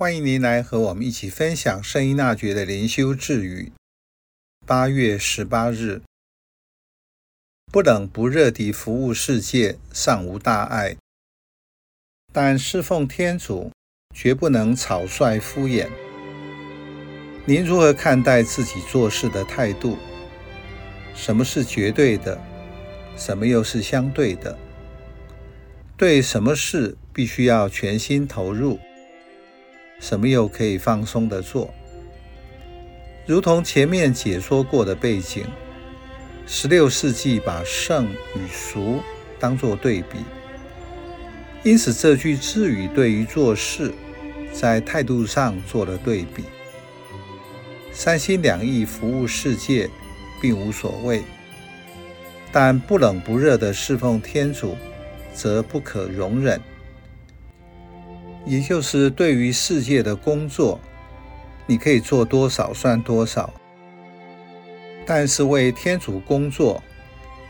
欢迎您来和我们一起分享圣依纳爵的灵修智语。八月十八日，不冷不热地服务世界尚无大碍，但侍奉天主绝不能草率敷衍。您如何看待自己做事的态度？什么是绝对的？什么又是相对的？对什么事必须要全心投入？什么又可以放松的做？如同前面解说过的背景，十六世纪把圣与俗当作对比，因此这句智语对于做事，在态度上做了对比。三心两意服务世界，并无所谓，但不冷不热的侍奉天主，则不可容忍。也就是对于世界的工作，你可以做多少算多少；但是为天主工作，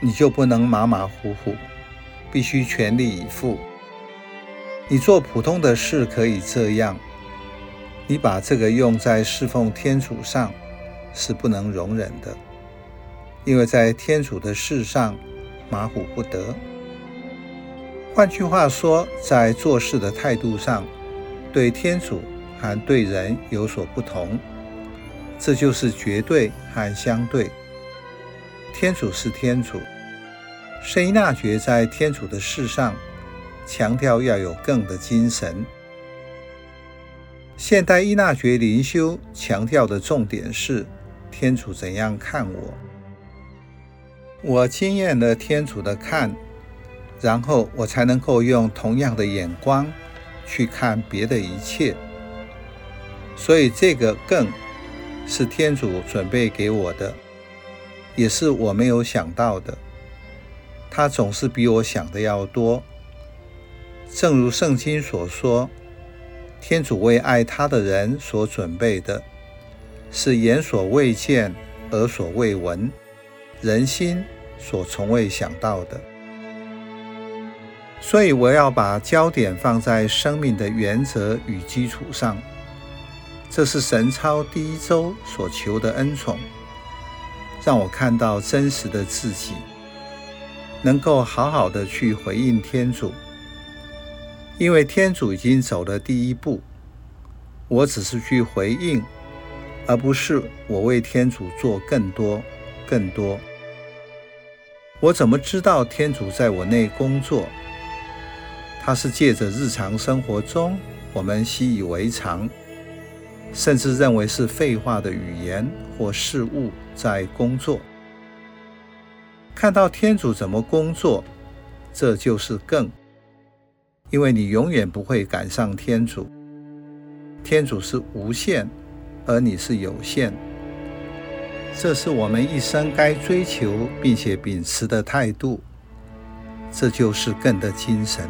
你就不能马马虎虎，必须全力以赴。你做普通的事可以这样，你把这个用在侍奉天主上，是不能容忍的，因为在天主的事上，马虎不得。换句话说，在做事的态度上，对天主和对人有所不同，这就是绝对和相对。天主是天主，圣依纳爵在天主的事上强调要有更的精神。现代依纳爵灵修强调的重点是天主怎样看我，我经验了天主的看。然后我才能够用同样的眼光去看别的一切，所以这个更是天主准备给我的，也是我没有想到的。他总是比我想的要多。正如圣经所说，天主为爱他的人所准备的，是眼所未见、耳所未闻、人心所从未想到的。所以我要把焦点放在生命的原则与基础上，这是神操第一周所求的恩宠，让我看到真实的自己，能够好好的去回应天主，因为天主已经走了第一步，我只是去回应，而不是我为天主做更多、更多。我怎么知道天主在我内工作？它是借着日常生活中我们习以为常，甚至认为是废话的语言或事物在工作。看到天主怎么工作，这就是更，因为你永远不会赶上天主。天主是无限，而你是有限。这是我们一生该追求并且秉持的态度。这就是更的精神。